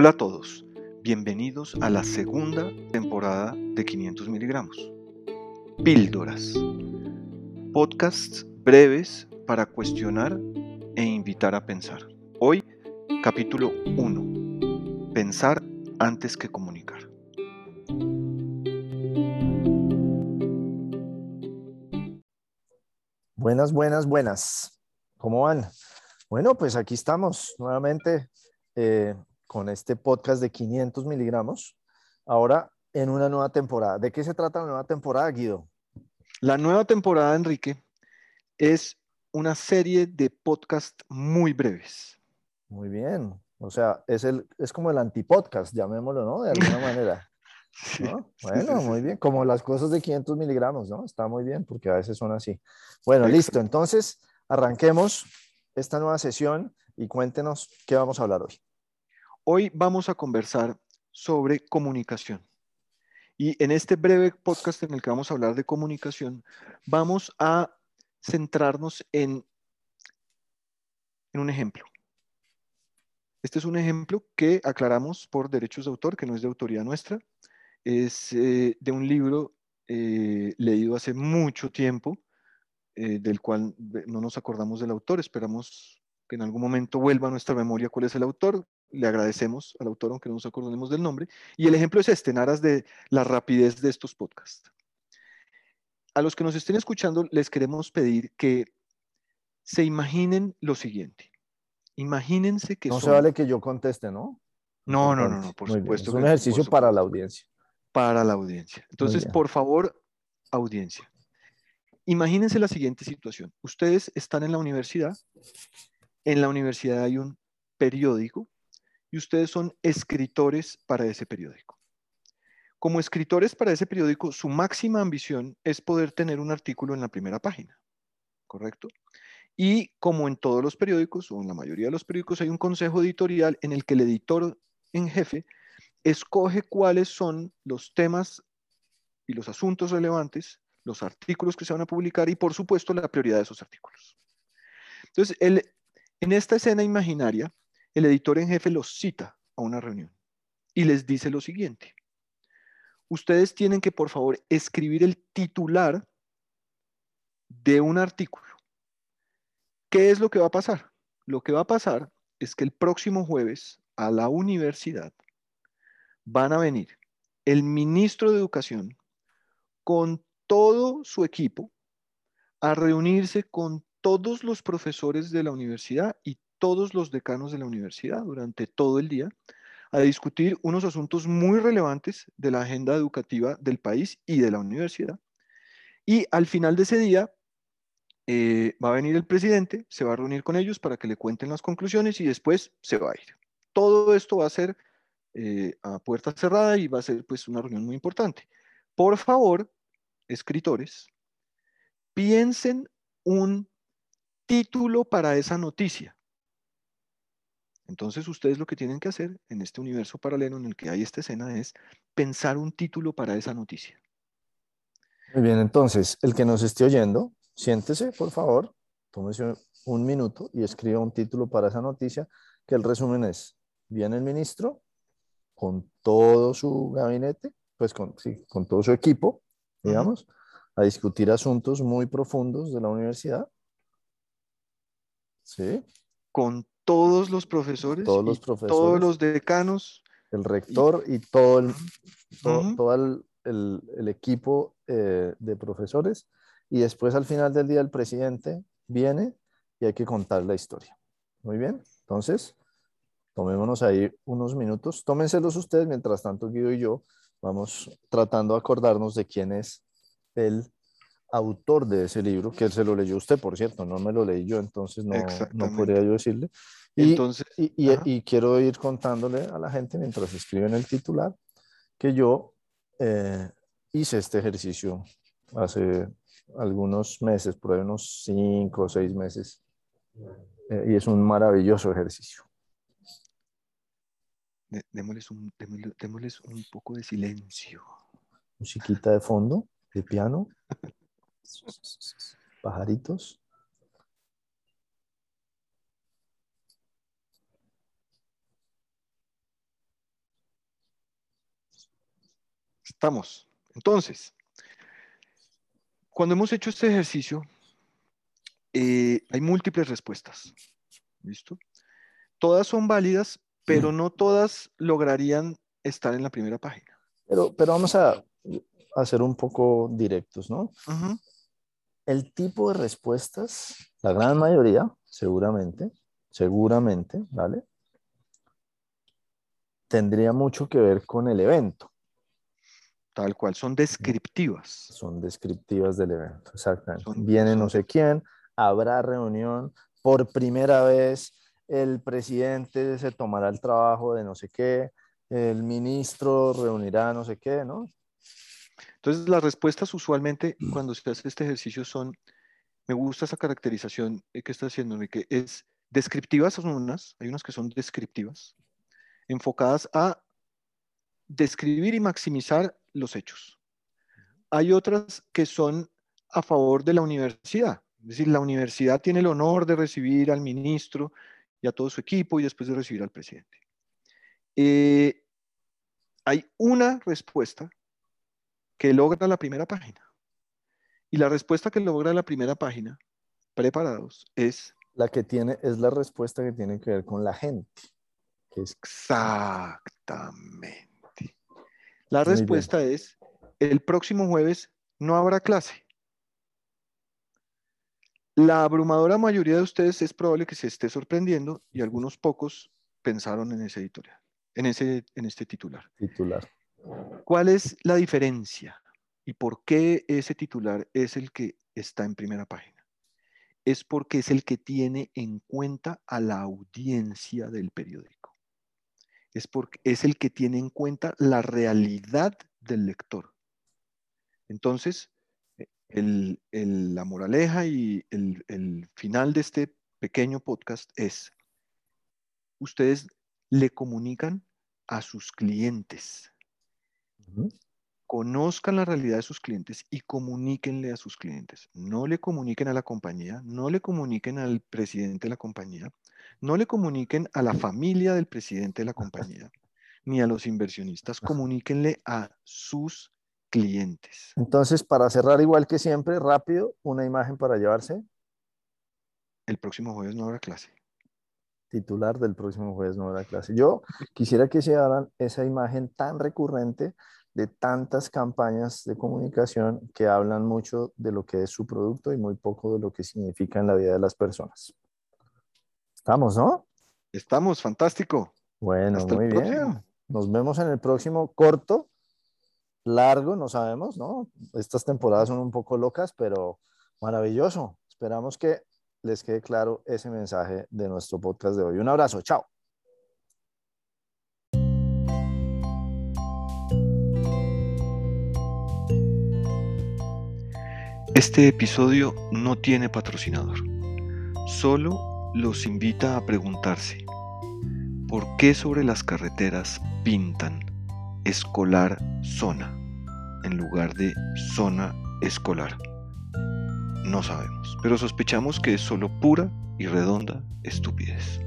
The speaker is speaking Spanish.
Hola a todos, bienvenidos a la segunda temporada de 500 miligramos. Píldoras, podcasts breves para cuestionar e invitar a pensar. Hoy, capítulo 1, pensar antes que comunicar. Buenas, buenas, buenas. ¿Cómo van? Bueno, pues aquí estamos nuevamente eh, con este podcast de 500 miligramos. Ahora en una nueva temporada. ¿De qué se trata la nueva temporada, Guido? La nueva temporada, Enrique, es una serie de podcasts muy breves. Muy bien. O sea, es, el, es como el antipodcast, llamémoslo, ¿no? De alguna manera. bueno, muy bien. Como las cosas de 500 miligramos, ¿no? Está muy bien, porque a veces son así. Bueno, listo. Entonces, arranquemos esta nueva sesión y cuéntenos qué vamos a hablar hoy. Hoy vamos a conversar sobre comunicación. Y en este breve podcast en el que vamos a hablar de comunicación, vamos a centrarnos en, en un ejemplo. Este es un ejemplo que aclaramos por derechos de autor, que no es de autoría nuestra. Es eh, de un libro eh, leído hace mucho tiempo, eh, del cual no nos acordamos del autor. Esperamos que en algún momento vuelva a nuestra memoria cuál es el autor le agradecemos al autor, aunque no nos acordemos del nombre. Y el ejemplo es este, en aras de la rapidez de estos podcasts. A los que nos estén escuchando, les queremos pedir que se imaginen lo siguiente. Imagínense que... No se vale que yo conteste, ¿no? No, no, no, no, por supuesto. Es un ejercicio para la audiencia. Para la audiencia. Entonces, por favor, audiencia. Imagínense la siguiente situación. Ustedes están en la universidad. En la universidad hay un periódico y ustedes son escritores para ese periódico. Como escritores para ese periódico, su máxima ambición es poder tener un artículo en la primera página, ¿correcto? Y como en todos los periódicos, o en la mayoría de los periódicos, hay un consejo editorial en el que el editor en jefe escoge cuáles son los temas y los asuntos relevantes, los artículos que se van a publicar y, por supuesto, la prioridad de esos artículos. Entonces, en esta escena imaginaria, el editor en jefe los cita a una reunión y les dice lo siguiente. Ustedes tienen que, por favor, escribir el titular de un artículo. ¿Qué es lo que va a pasar? Lo que va a pasar es que el próximo jueves a la universidad van a venir el ministro de Educación con todo su equipo a reunirse con todos los profesores de la universidad y todos los decanos de la universidad durante todo el día a discutir unos asuntos muy relevantes de la agenda educativa del país y de la universidad. Y al final de ese día eh, va a venir el presidente, se va a reunir con ellos para que le cuenten las conclusiones y después se va a ir. Todo esto va a ser eh, a puerta cerrada y va a ser pues una reunión muy importante. Por favor, escritores, piensen un título para esa noticia. Entonces ustedes lo que tienen que hacer en este universo paralelo en el que hay esta escena es pensar un título para esa noticia. Muy bien, entonces el que nos esté oyendo, siéntese, por favor, tómese un minuto y escriba un título para esa noticia, que el resumen es, viene el ministro con todo su gabinete, pues con, sí, con todo su equipo, digamos, a discutir asuntos muy profundos de la universidad. ¿Sí? Con todos los profesores, todos los, profesores, todos los decanos. El rector y, todo el, todo, el, el, equipo eh, de profesores. Y después al final del día el presidente viene y hay que contar la historia. Muy bien, entonces tomémonos ahí unos minutos. Tómenselos ustedes, mientras tanto Guido y yo vamos tratando de acordarnos de quién es el autor de ese libro, que él se lo leyó usted, por cierto, no me lo leí yo, entonces no, no podría yo decirle. Y, Entonces, y, quiero ir contándole a la gente mientras escriben el titular que yo eh, hice este ejercicio hace algunos meses, por ahí unos cinco o seis meses, eh, y es un maravilloso ejercicio. Démosles un, démosles un poco de silencio. Musiquita de fondo, de piano, Pajaritos. Estamos. Entonces, cuando hemos hecho este ejercicio, eh, hay múltiples respuestas. ¿Listo? Todas son válidas, pero mm. no todas lograrían estar en la primera página. Pero, pero vamos a, hacer un poco directos, ¿no? El tipo de respuestas, la gran mayoría, seguramente, seguramente, ¿vale? Tendría mucho que ver con el evento. Tal cual, son descriptivas. Son descriptivas del evento, exactamente. Viene no sé quién, habrá reunión, por primera vez el presidente se tomará el trabajo de no sé qué, el ministro reunirá no sé qué, ¿no? Entonces, las respuestas usualmente cuando se hace este ejercicio son, me gusta esa caracterización que está haciendo, que es descriptivas son unas, hay unas que son descriptivas, enfocadas a describir y maximizar los hechos. Hay otras que son a favor de la universidad, es decir, la universidad tiene el honor de recibir al ministro y a todo su equipo y después de recibir al presidente. Eh, hay una respuesta que logra la primera página. Y la respuesta que logra la primera página, preparados, es... La que tiene, es la respuesta que tiene que ver con la gente. Exactamente. La respuesta es, el próximo jueves no habrá clase. La abrumadora mayoría de ustedes es probable que se esté sorprendiendo y algunos pocos pensaron en ese editorial, en, ese, en este titular. Titular. ¿Cuál es la diferencia y por qué ese titular es el que está en primera página? Es porque es el que tiene en cuenta a la audiencia del periódico. Es, porque, es el que tiene en cuenta la realidad del lector. Entonces, la moraleja y el, el final de este pequeño podcast es, ustedes le comunican a sus clientes, Conozcan la realidad de sus clientes y comuníquenle a sus clientes. No le comuniquen a la compañía, no le comuniquen al presidente de la compañía, no le comuniquen a la familia del presidente de la compañía, ni a los inversionistas. Comuníquenle a sus clientes. Entonces, para cerrar igual que siempre, rápido, una imagen para llevarse. El próximo jueves no habrá clase titular del próximo jueves no habrá clase. Yo quisiera que se hagan esa imagen tan recurrente de tantas campañas de comunicación que hablan mucho de lo que es su producto y muy poco de lo que significa en la vida de las personas. Estamos, ¿no? Estamos, fantástico. Bueno, muy bien. Nos vemos en el próximo corto, largo, no sabemos, ¿no? Estas temporadas son un poco locas, pero maravilloso. Esperamos que les quede claro ese mensaje de nuestro podcast de hoy. Un abrazo, chao. Este episodio no tiene patrocinador. Solo los invita a preguntarse, ¿por qué sobre las carreteras pintan escolar zona en lugar de zona escolar? No sabemos, pero sospechamos que es solo pura y redonda estupidez.